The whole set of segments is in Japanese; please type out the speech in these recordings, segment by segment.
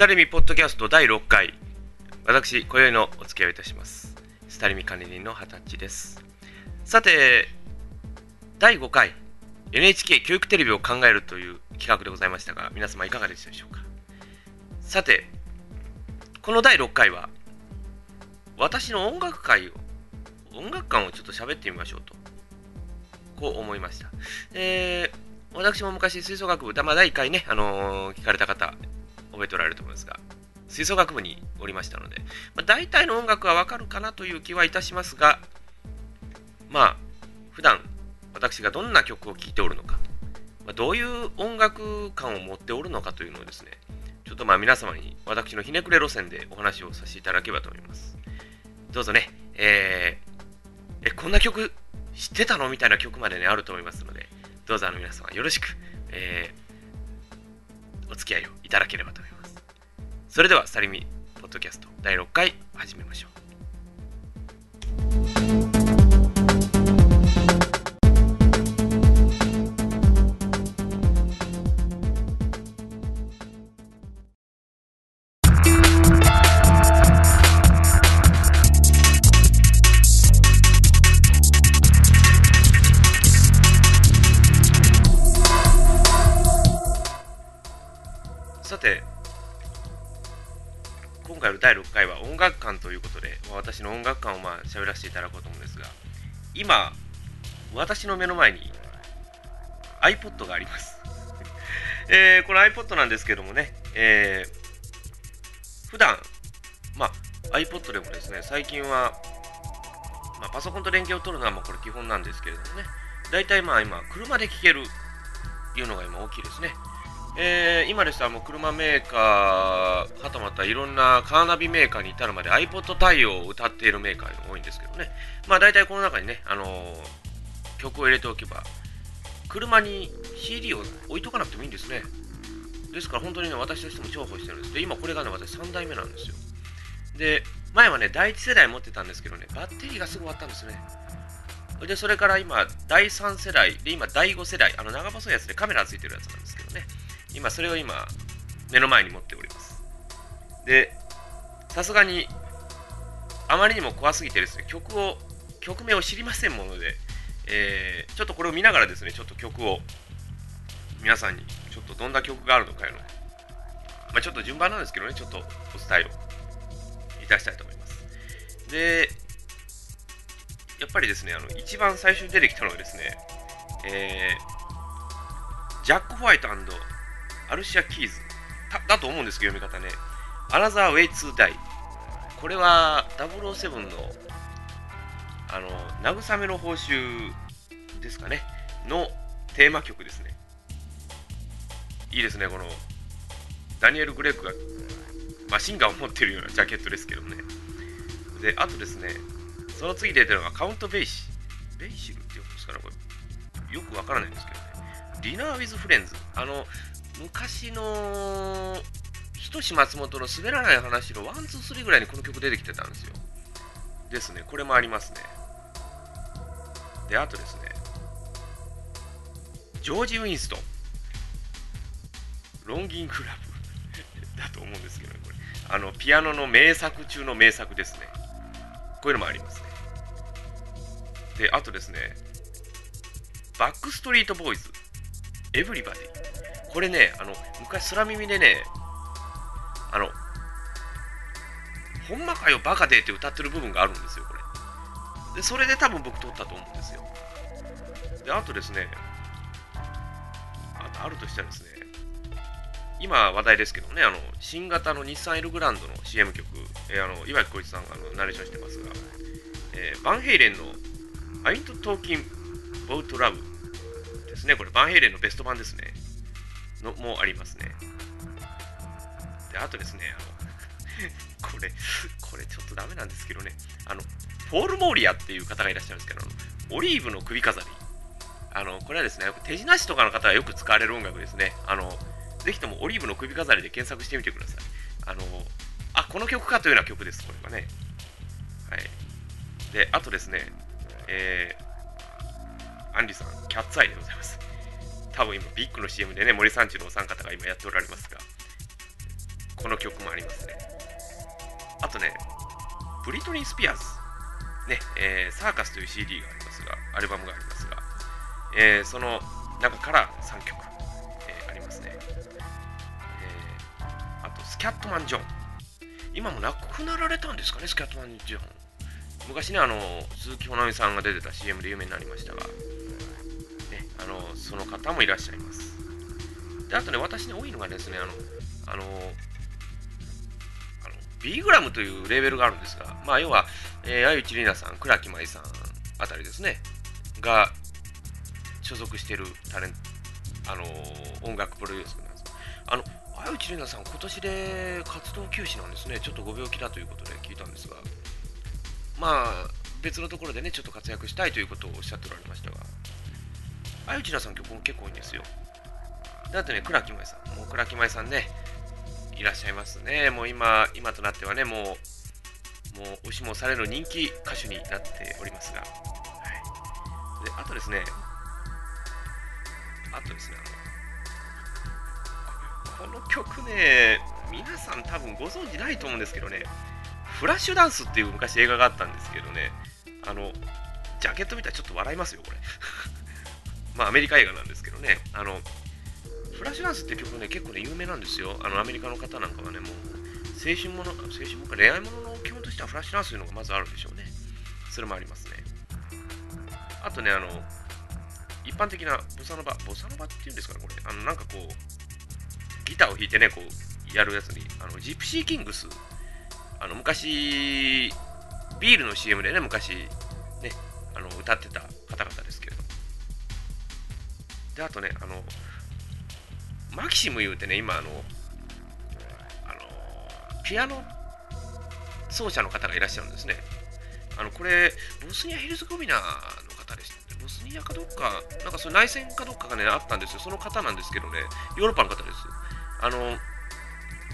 スタレミポッドキャスト第6回。私今宵のお付き合いいたします。スタレミ管理人の二十歳です。さて第5回。NHK 教育テレビを考えるという企画でございましたが皆様いかがでしたでしょうか？さてこの第6回は私の音楽会を音楽館をちょっと喋ってみましょうとこう思いました。えー私も昔吹奏楽部、まあ、第1回ね、あのー、聞かれた方、覚えておられると思いますが、吹奏楽部におりましたので、まあ、大体の音楽はわかるかなという気はいたしますが、まあ、普段私がどんな曲を聴いておるのか、まあ、どういう音楽感を持っておるのかというのをですね、ちょっとまあ皆様に私のひねくれ路線でお話をさせていただければと思います。どうぞね、えー、え、こんな曲知ってたの？みたいな曲までね、あると思いますので、どうぞあの皆様よろしく、えー、お付き合いをいただければと思います。それでは、サリミポッドキャスト第6回始めましょう。喋らせていただこうと思うんですが、今、私の目の前に iPod があります。えー、この iPod なんですけどもね、えー、普段、まあ、iPod でもですね、最近は、まあ、パソコンと連携を取るのはまあこれ基本なんですけれどもね、大体まあ今、車で聴けるいうのが今大きいですね。えー、今でしたらもう車メーカーはたまたいろんなカーナビメーカーに至るまで iPod 対応を歌っているメーカーが多いんですけどね。まあ大体この中にね、あのー、曲を入れておけば車に CD を置いとかなくてもいいんですね。ですから本当にね私としても重宝してるんです。で今これがね私3代目なんですよ。で前はね第1世代持ってたんですけどねバッテリーがすぐ終わったんですね。でそれから今第3世代で今第5世代あの長細いやつでカメラついてるやつなんですけどね。今それを今目の前に持っております。でさすがにあまりにも怖すぎてですね曲を曲名を知りませんもので、えー、ちょっとこれを見ながらですねちょっと曲を皆さんにちょっとどんな曲があるのかいうのまあ、ちょっと順番なんですけどねちょっとお伝えをいたしたいと思います。でやっぱりですねあの一番最初に出てきたのはですね、えー、ジャック・ホワイトアリシア・キーズだと思うんですけど、読み方ね。 Another Way to Die。これは007の、あの、慰めの報酬ですかね。のテーマ曲ですね。いいですね、この、ダニエル・クレイグがマシンガンを持ってるようなジャケットですけどね。で、あとですね、その次出てるのがカウント・ベイシ。ベイシルって言うんですかね、これ。よくわからないんですけどね。 Dinner with Friends。あの、昔のひとし松本の滑らない話の one two three ぐらいにこの曲出てきてたんですよ。ですね、これもありますね。で、あとですね、ジョージ・ウィンストン、 Longing Love だと思うんですけどね、これ。あの、ピアノの名作中の名作ですね。こういうのもありますね。で、あとですね、バックストリートボーイズ、エブリバディ。これね、あの、昔空耳でね、あの、ほんまかよバカでって歌ってる部分があるんですよ、これ。で、それで多分僕撮ったと思うんですよ。で、あとですね、ああるとしたらですね、今話題ですけどね、あの、新型の日産エルグランドの CM 曲、えー、あの、岩城浩一さんがあのナレーションしてますが、えー、バンヘイレンの I'm not talking about love ですね、これバンヘイレンのベスト版ですね。のもありますね。で、あとですね、あの これ、これちょっとダメなんですけどね、あの、フォールモーリアっていう方がいらっしゃるんですけど、オリーブの首飾り。あの、これはですね、手品師とかの方がよく使われる音楽ですね。あの、ぜひともオリーブの首飾りで検索してみてください。あの、あ、この曲かというような曲です、これはね。はい。で、あとですね、えー、アンリさん、キャッツアイでございます。多分今ビッグの CM でね森三中のお三方が今やっておられますがこの曲もありますね。あとね、ブリトニー・スピアーズ、ね、えー、サーカスという CD がありますが、アルバムがありますが、えー、その中から3曲、えー、ありますね。えー、あと、スキャットマン・ジョン。今も亡くなられたんですかね、スキャットマン・ジョン。昔ね、あの、鈴木保奈美さんが出てた CM で有名になりましたが、その方もいらっしゃいます。で、あとね、私ね、多いのがですね、あの、あの、あの B グラムというレーベルがあるんですが、まあ、要は、えー、あゆちりなさん、倉木舞さんあたりですね、が所属しているタレント、あの音楽プロデュースなんです。あの、あゆちりなさん、今年で活動休止なんですね。ちょっとご病気だということで聞いたんですが、まあ、別のところでね、ちょっと活躍したいということをおっしゃっておられましたが、あゆちらさん曲も結構いいんですよ。だってね、倉木舞さん、もう倉木舞さんね、いらっしゃいますね。もう今、今となってはね、もう、もう押しもされる人気歌手になっておりますが、はい。で、あとですね、あとですね、あの、この曲ね、皆さん多分ご存知ないと思うんですけどね、フラッシュダンスっていう昔映画があったんですけどね、あの、ジャケット見たらちょっと笑いますよ、これ。まあ、アメリカ映画なんですけどね、あの、フラッシュダンスって曲ね、結構ね、有名なんですよ。あの、アメリカの方なんかはね、もう、青春もの、青春もか恋愛ものの基本としてはフラッシュダンスというのがまずあるでしょうね。それもありますね。あとね、あの、一般的なボサノバ、ボサノバっていうんですかね、これ。あの、なんかこう、ギターを弾いてね、こう、やるやつに、あの、ジプシーキングス、あの、昔、ビールの CM でね、昔、ね、あの、歌ってた方々です。で、あとね、あの、マキシム言うてね、今、あの、あの、ピアノ奏者の方がいらっしゃるんですね。あの、これ、ボスニア・ヒルズコミナの方でした、ボスニアかどっか、なんかそれ内戦かどっかがね、あったんですよ。その方なんですけどね、ヨーロッパの方です。あの、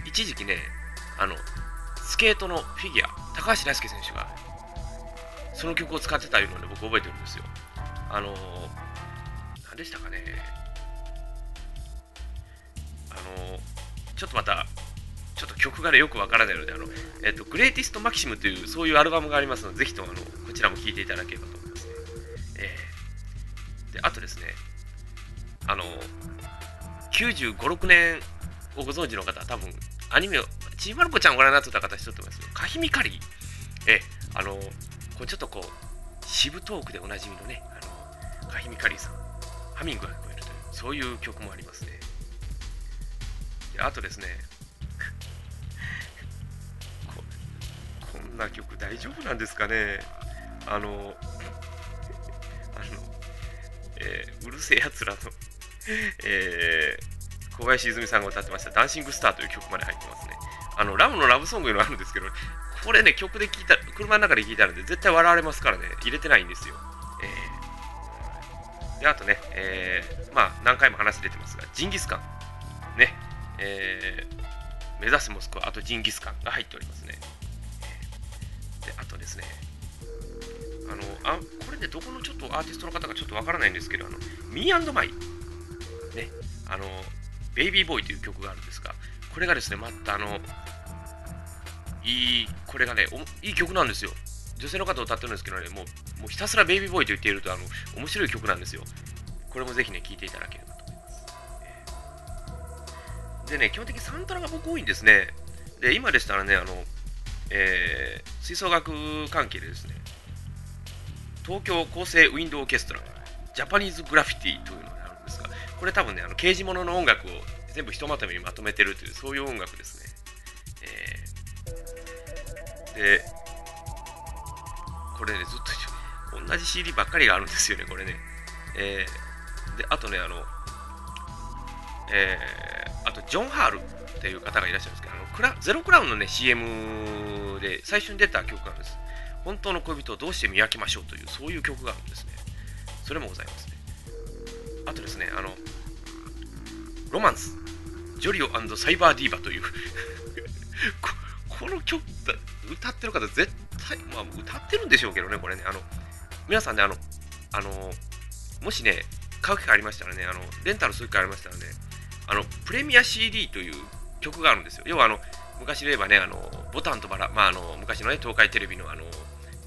一時期ね、あの、スケートのフィギュア、高橋大輔選手が、その曲を使ってたいうので、僕覚えてるんですよ。あの、何でしたかねあ、のちょっとまた、ちょっと曲がね、よくわからないので、あの、えっ、と、グレイティストマキシムという、そういうアルバムがありますので、ぜひとも、あの、こちらも聴いていただければと思いますね。えー、で、あとですね、あの、95、6年をご存知の方多分、アニメを、ちーまる子ちゃんをご覧になってた方、一つと思いますカヒミカリー。えあの、これちょっとこう、シブトークでおなじみのね、あの、カヒミカリさん、ハミングが聞こえるという、そういう曲もありますね。あとですね こ、こんな曲大丈夫なんですかねあの、あの、えー、うるせえやつらのえー、小林泉さんが歌ってました、ダンシングスターという曲まで入ってますね。あの、ラムのラブソングいうのあるんですけど、これね、曲で聴いた、車の中で聴いたので、絶対笑われますからね、入れてないんですよ。で、あとね、えー、まあ、何回も話出てますが、ジンギスカン。ね、えー、目指すモスクワ、あとジンギスカンが入っておりますね。で、あとですね、あの、あこれでどこのちょっとアーティストの方かちょっとわからないんですけど、あの、ミーマイ、ね、あの、ベイビーボーイという曲があるんですが、これがですね、またあの、いい、これがね、いい曲なんですよ。女性の方を歌ってるんですけどね、もう、もうひたすらベイビーボーイと言っていると、あの、面白い曲なんですよ。これもぜひね、聴いていただければと思います。でね、基本的にサントラが僕多いんですね。で、今でしたらね、あの、えー、吹奏楽関係でですね、東京厚生ウィンドウオーケストラ、ジャパニーズグラフィティというのがあるんですが、これ多分ね、あの刑事物の音楽を全部ひとまとめにまとめてるという、そういう音楽ですね。えー、で、これね、ずっと同じ CD ばっかりがあるんですよね、これね。えー、で、あとね、あの、えー、あとジョン・ハールっていう方がいらっしゃるんですけど、あのクラゼロクラウンのね、CM で最初に出た曲なんです。本当の恋人をどうして見分けましょうという、そういう曲があるんですね。それもございますね。あとですね、あの、ロマンス、ジョリオサイバーディーバという こ、この曲、歌ってる方絶対、まあ歌ってるんでしょうけどね、これね、あの、皆さんね、あの、あの、もしね、買う機会ありましたらね、あのレンタルする機会ありましたらね、あのプレミア CD という曲があるんですよ。要はあの昔で言えばね、あのボタンとバラ、まあ、あの昔のね、東海テレビのあの、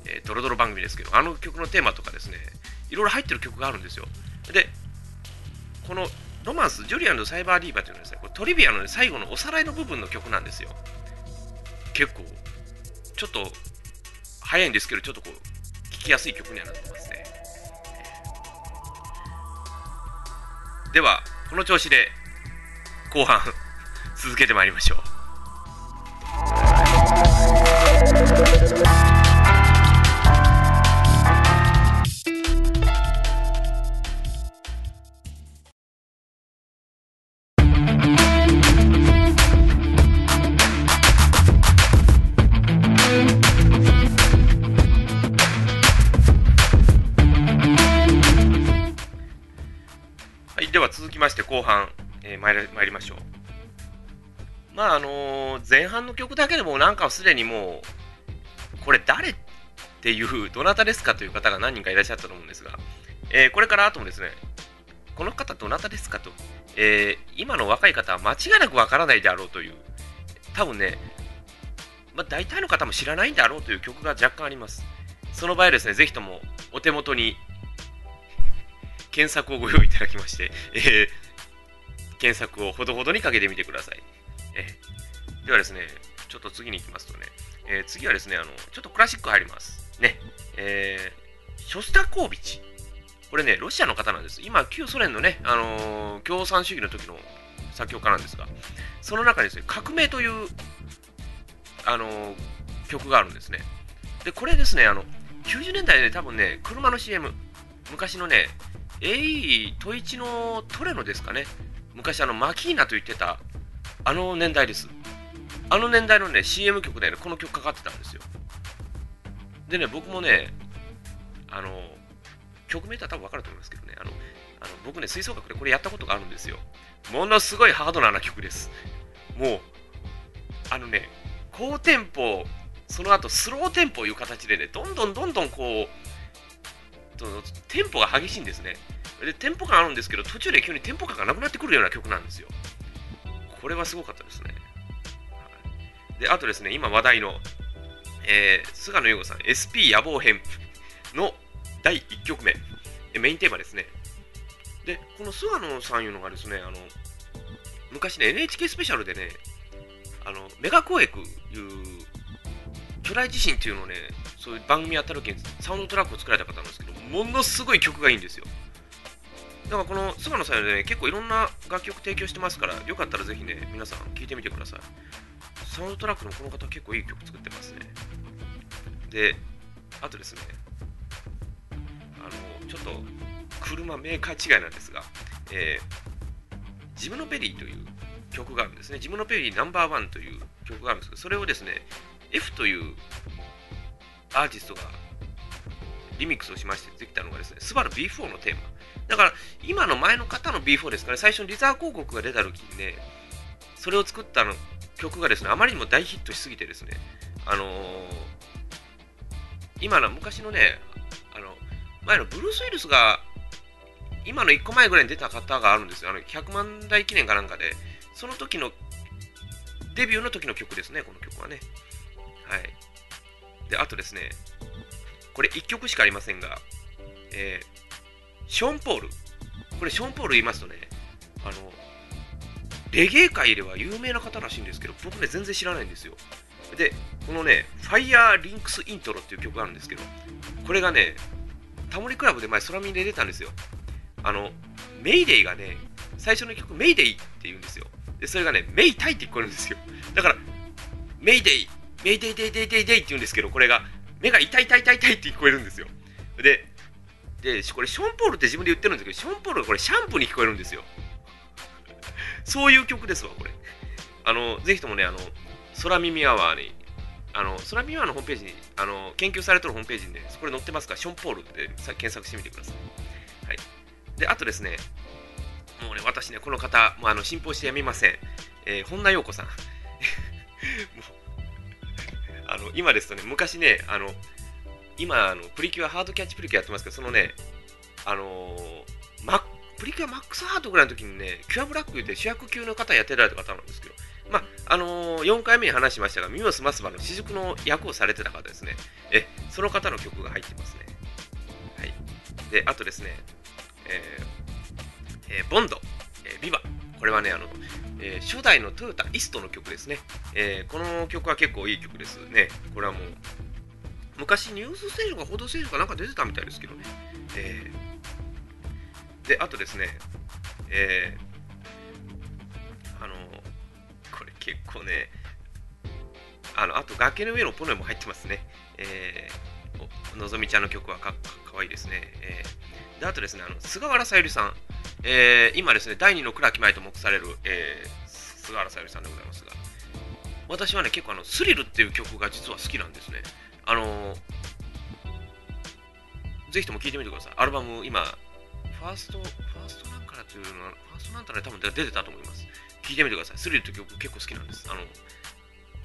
えー、ドロドロ番組ですけど、あの曲のテーマとかですね、いろいろ入ってる曲があるんですよ。で、このロマンス、ジュリアンのサイバーディーバーというのはですね、これトリビアの、ね、最後のおさらいの部分の曲なんですよ。結構、ちょっと早いんですけど、ちょっとこう、聴きやすい曲にはなってますね。では、この調子で後半続けてまいりましょう。続きまして後半、えー、参り参りましょう。まああのー、前半の曲だけでもなんかすでにもう、これ誰っていう、どなたですかという方が何人かいらっしゃったと思うんですが、えー、これからあともですね、この方どなたですかと、えー、今の若い方は間違いなくわからないであろうという、多分ね、まあ、大体の方も知らないんであろうという曲が若干あります。その場合ですね、ぜひともお手元に検索をご用意いただきまして、えー、検索をほどほどにかけてみてください。えー、ではですね、ちょっと次に行きますとね、えー、次はですね、あの、ちょっとクラシック入ります。ね、えー、ショスタコービチ。これね、ロシアの方なんです。今、旧ソ連のね、あのー、共産主義の時の作曲家なんですが、その中にですね、革命という、あのー、曲があるんですね。で、これですね、あの、90年代で、ね、多分ね、車の CM、昔のね、AE トイチのトレノですかね。昔あのマキーナと言ってたあの年代です。あの年代のね CM 曲でねこの曲かかってたんですよ。でね僕もねあの曲名とは多分分かると思いますけどねあのあの僕ね吹奏楽でこれやったことがあるんですよ。ものすごいハードな曲です。もうあのね高テンポその後スローテンポいう形でねどんどんどんどんこうとテンポが激しいんですね。で、テンポ感あるんですけど、途中で急にテンポ感がなくなってくるような曲なんですよ。これはすごかったですね。はいで、あとですね、今話題の、えー、菅野優子さん、SP 野望編の第1曲目、メインテーマですね。で、この菅野さんいうのがですね、あの、昔ね、NHK スペシャルでね、あの、メガコエクいう巨大地震っていうのをね、そういう番組やった時にサウンドトラックを作られた方なんですけど、もものすごい曲がいいんですよ。だからこの菅野さんでね、結構いろんな楽曲提供してますから、よかったらぜひね、皆さん聴いてみてください。サウンドトラックのこの方結構いい曲作ってますね。で、あとですね、あの、ちょっと車メーカー違いなんですが、えー、ジムノペリーという曲があるんですね。ジムノペリーナンバーワンという曲があるんですけど、それをですね、F というアーティストがリミックスをしましてできたのがですね、スバル B4 のテーマ。だから、今の前の方の B4 ですか、ね、最初にリザー広告が出た時にね、それを作ったの曲がですね、あまりにも大ヒットしすぎてですね、あのー、今の昔のね、あの、前のブルース・ウィルスが、今の1個前ぐらいに出た方があるんですよ。あの、100万台記念かなんかで、その時の、デビューの時の曲ですね、この曲はね。はい。で、あとですね、これ1曲しかありませんが、えー、ショーン・ポール。これショーン・ポール言いますとね、あの、レゲエ界では有名な方らしいんですけど、僕ね、全然知らないんですよ。で、このね、 Fire Links Intro っていう曲があるんですけど、これがね、タモリ倶楽部で前、空耳で出たんですよ。あの、 Mayday がね、最初の曲、 Mayday って言うんですよ。で、それがね、メイタイって聞こえるんですよ。だから、メイデイ、メイデイデイデイデイデイって言うんですけど、これが目が痛い痛い痛い痛いって聞こえるんですよ。で、で、これショーン・ポールって自分で言ってるんですけど、ショーン・ポールがこれシャンプーに聞こえるんですよ。そういう曲ですわ、これ。あの、ぜひともね、あの、空耳アワーに、あの、空耳アワーのホームページに、あの、研究されてるホームページにね、これ載ってますから、ショーン・ポールで検索してみてください。はい。で、あとですね、もうね、私ね、この方、もうあの、信奉してやみません。えー、本田陽子さん。も うあの今ですとね、昔ね、あの今あの、プリキュア、ハードキャッチプリキュアやってますけど、そのね、あのー、プリキュアマックスハートぐらいの時にね、キュアブラックで主役級の方やってられた方なんですけど、まあ、あのー、4回目に話しましたが、ミモス・マスバの私塾の役をされてた方ですね。え、その方の曲が入ってますね。はい。で、あとですね、えー、えー、ボンド、えー、ビバ。これはね、あの、えー、初代のトヨタイストの曲ですね、えー、この曲は結構いい曲ですね。これはもう、昔ニュースステーションか報道ステーションかなんか出てたみたいですけどね。えー、で、あとですね、えー、あの、これ結構ね、あの、あと崖の上のポノエも入ってますね。えー、のぞみちゃんの曲はかかわいいですね。えー、で、あとですね、あの菅原さゆりさん、えー、今ですね、第2の倉木舞と目される、えー、菅原さゆりさんでございますが、私はね、結構あの、スリルっていう曲が実は好きなんですね。あのー、ぜひとも聴いてみてください。アルバム、今、ファースト、ファーストなんからっていうのは、ファーストなんたら多分出てたと思います。聴いてみてください。スリルって曲結構好きなんです。あの、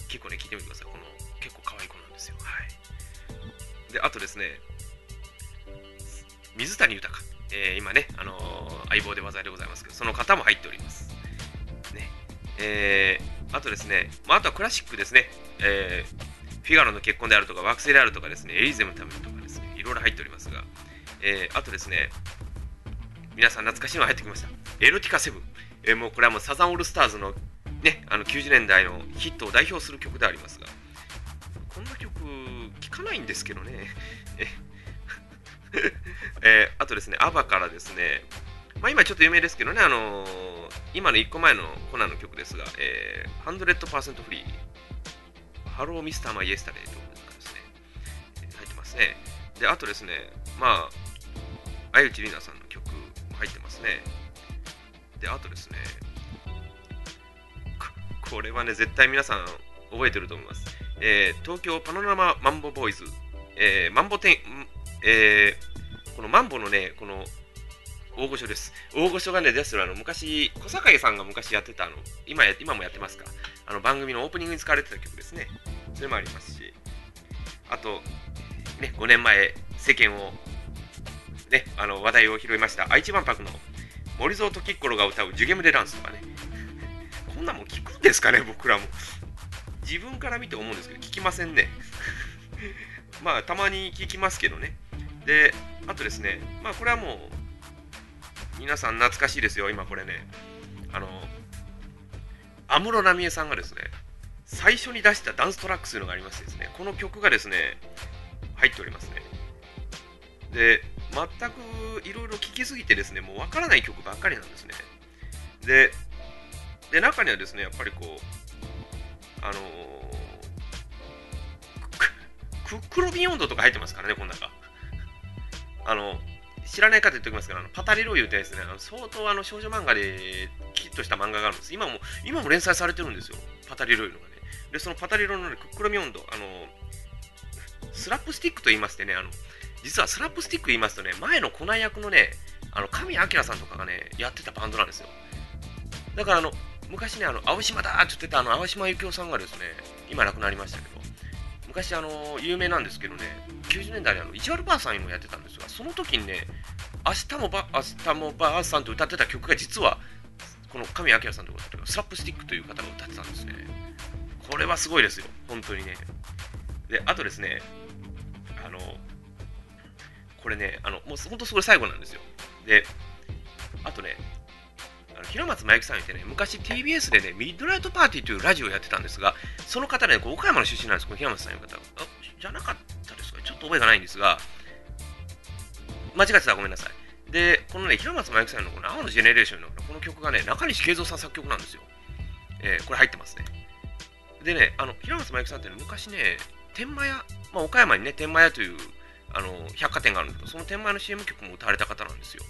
結構ね、聴いてみてください。この、結構可愛い子なんですよ。はい。で、あとですね、水谷豊。えー、今ね、あのー、相棒で技でございますけど、その方も入っております。ね。えー、あとですね、まあ、あとはクラシックですね。えー、フィガロの結婚であるとか、惑星であるとかですね、エリゼムのためとかですね、いろいろ入っておりますが、えー、あとですね、皆さん懐かしいのが入ってきました。エロティカセブン。えー、もうこれはもうサザンオールスターズのね、あの90年代のヒットを代表する曲でありますが、こんな曲聴かないんですけどね。え えー、あとですね、アバからですね、まあ、今ちょっと有名ですけどね、あのー、今の1個前のコナンの曲ですが、えー、100% Free、 Hello Mr. my yesterday ということですね、入ってますね。で、あとですね、まあ、愛内里菜さんの曲も入ってますね。で、あとですね、これはね、絶対皆さん覚えてると思います。えー、東京パノラママンボボーイズ、えー、マンボテン、えー、このマンボのね、この大御所です。大御所がね、ですあの昔、小堺さんが昔やってたあの今や、今もやってますか、あの番組のオープニングに使われてた曲ですね。それもありますし、あと、ね、5年前、世間を、ね、あの話題を拾いました、愛知万博の森蔵時っころが歌うジュゲムデランスとかね、こんなもん聞くんですかね、僕らも。自分から見て思うんですけど、聞きませんね。まあ、たまに聞きますけどね。で、あとですね、まあ、これはもう、皆さん懐かしいですよ、今これね。あの、安室奈美恵さんがですね、最初に出したダンストラックというのがありましてですね、この曲がですね、入っておりますね。で、全くいろいろ聴きすぎてですね、もうわからない曲ばっかりなんですね。で、で中にはですね、やっぱりこう、あのー、クロビヨンドとか入ってますからね、この中。あの、知らない方言っておきますけど、あのパタリロいうですね、あの相当あの少女漫画でキッとした漫画があるんです。今も、今も連載されてるんですよ。パタリロいうのがね。で、そのパタリロの、ね、クックロミオンド、あの、スラップスティックと言いましてね、あの、実はスラップスティック言いますとね、前のコナン役のね、あの、神谷明さんとかがね、やってたバンドなんですよ。だからあの、昔ね、あの、青島だって言ってたあの、青島幸男さんがですね、今亡くなりましたけど、昔あの有名なんですけどね90年代にあの意地悪ばあさんもやってたんですがその時にね明日もば明日もばあさんと歌ってた曲が実はこの神谷明さんとかスラップスティックという方が歌ってたんですね。これはすごいですよ本当にね。であとですねあのこれねあのもう本当それ最後なんですよ。であとね平松真由紀さんってね、昔 TBS でね、ミッドナイトパーティーというラジオをやってたんですが、その方ね、岡山の出身なんです、この平松さんいう方。あ、じゃなかったですか？ちょっと覚えがないんですが、間違ってたらごめんなさい。で、このね、平松真由紀さんのこの青のジェネレーションのこの曲がね、中西慶三さん作曲なんですよ。えー、これ入ってますね。でね、あの、平松真由紀さんって、ね、昔ね、天満屋、まあ、岡山にね、天満屋というあの百貨店があるんだけど、その天満屋の CM 曲も歌われた方なんですよ。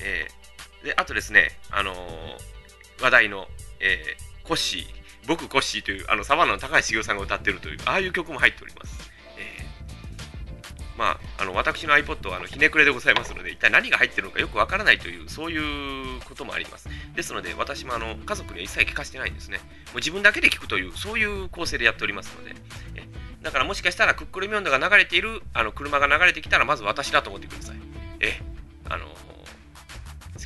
えーで、あとですね、あのー、話題の、えー、コッシー、僕コッシーという、あの、サバンナの高橋茂さんが歌ってるという、ああいう曲も入っております。えー、まあ、あの、私の iPod は、あの、ひねくれでございますので、一体何が入ってるのかよくわからないという、そういうこともあります。ですので、私も、あの、家族には一切聞かせてないんですね。もう自分だけで聞くという、そういう構成でやっておりますので、えだからもしかしたら、クックルミョンドが流れている、あの、車が流れてきたら、まず私だと思ってください。えあの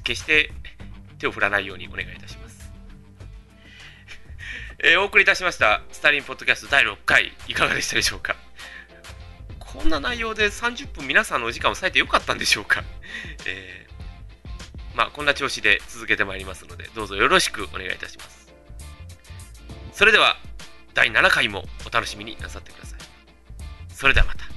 決して手を振らないようにお願いいたします。えーお送りいたしましたスタリンポッドキャスト第6回いかがでしたでしょうか？こんな内容で30分皆さんのお時間を割いてよかったんでしょうか、えーまあこんな調子で続けてまいりますのでどうぞよろしくお願いいたします。それでは第7回もお楽しみになさってください。それではまた。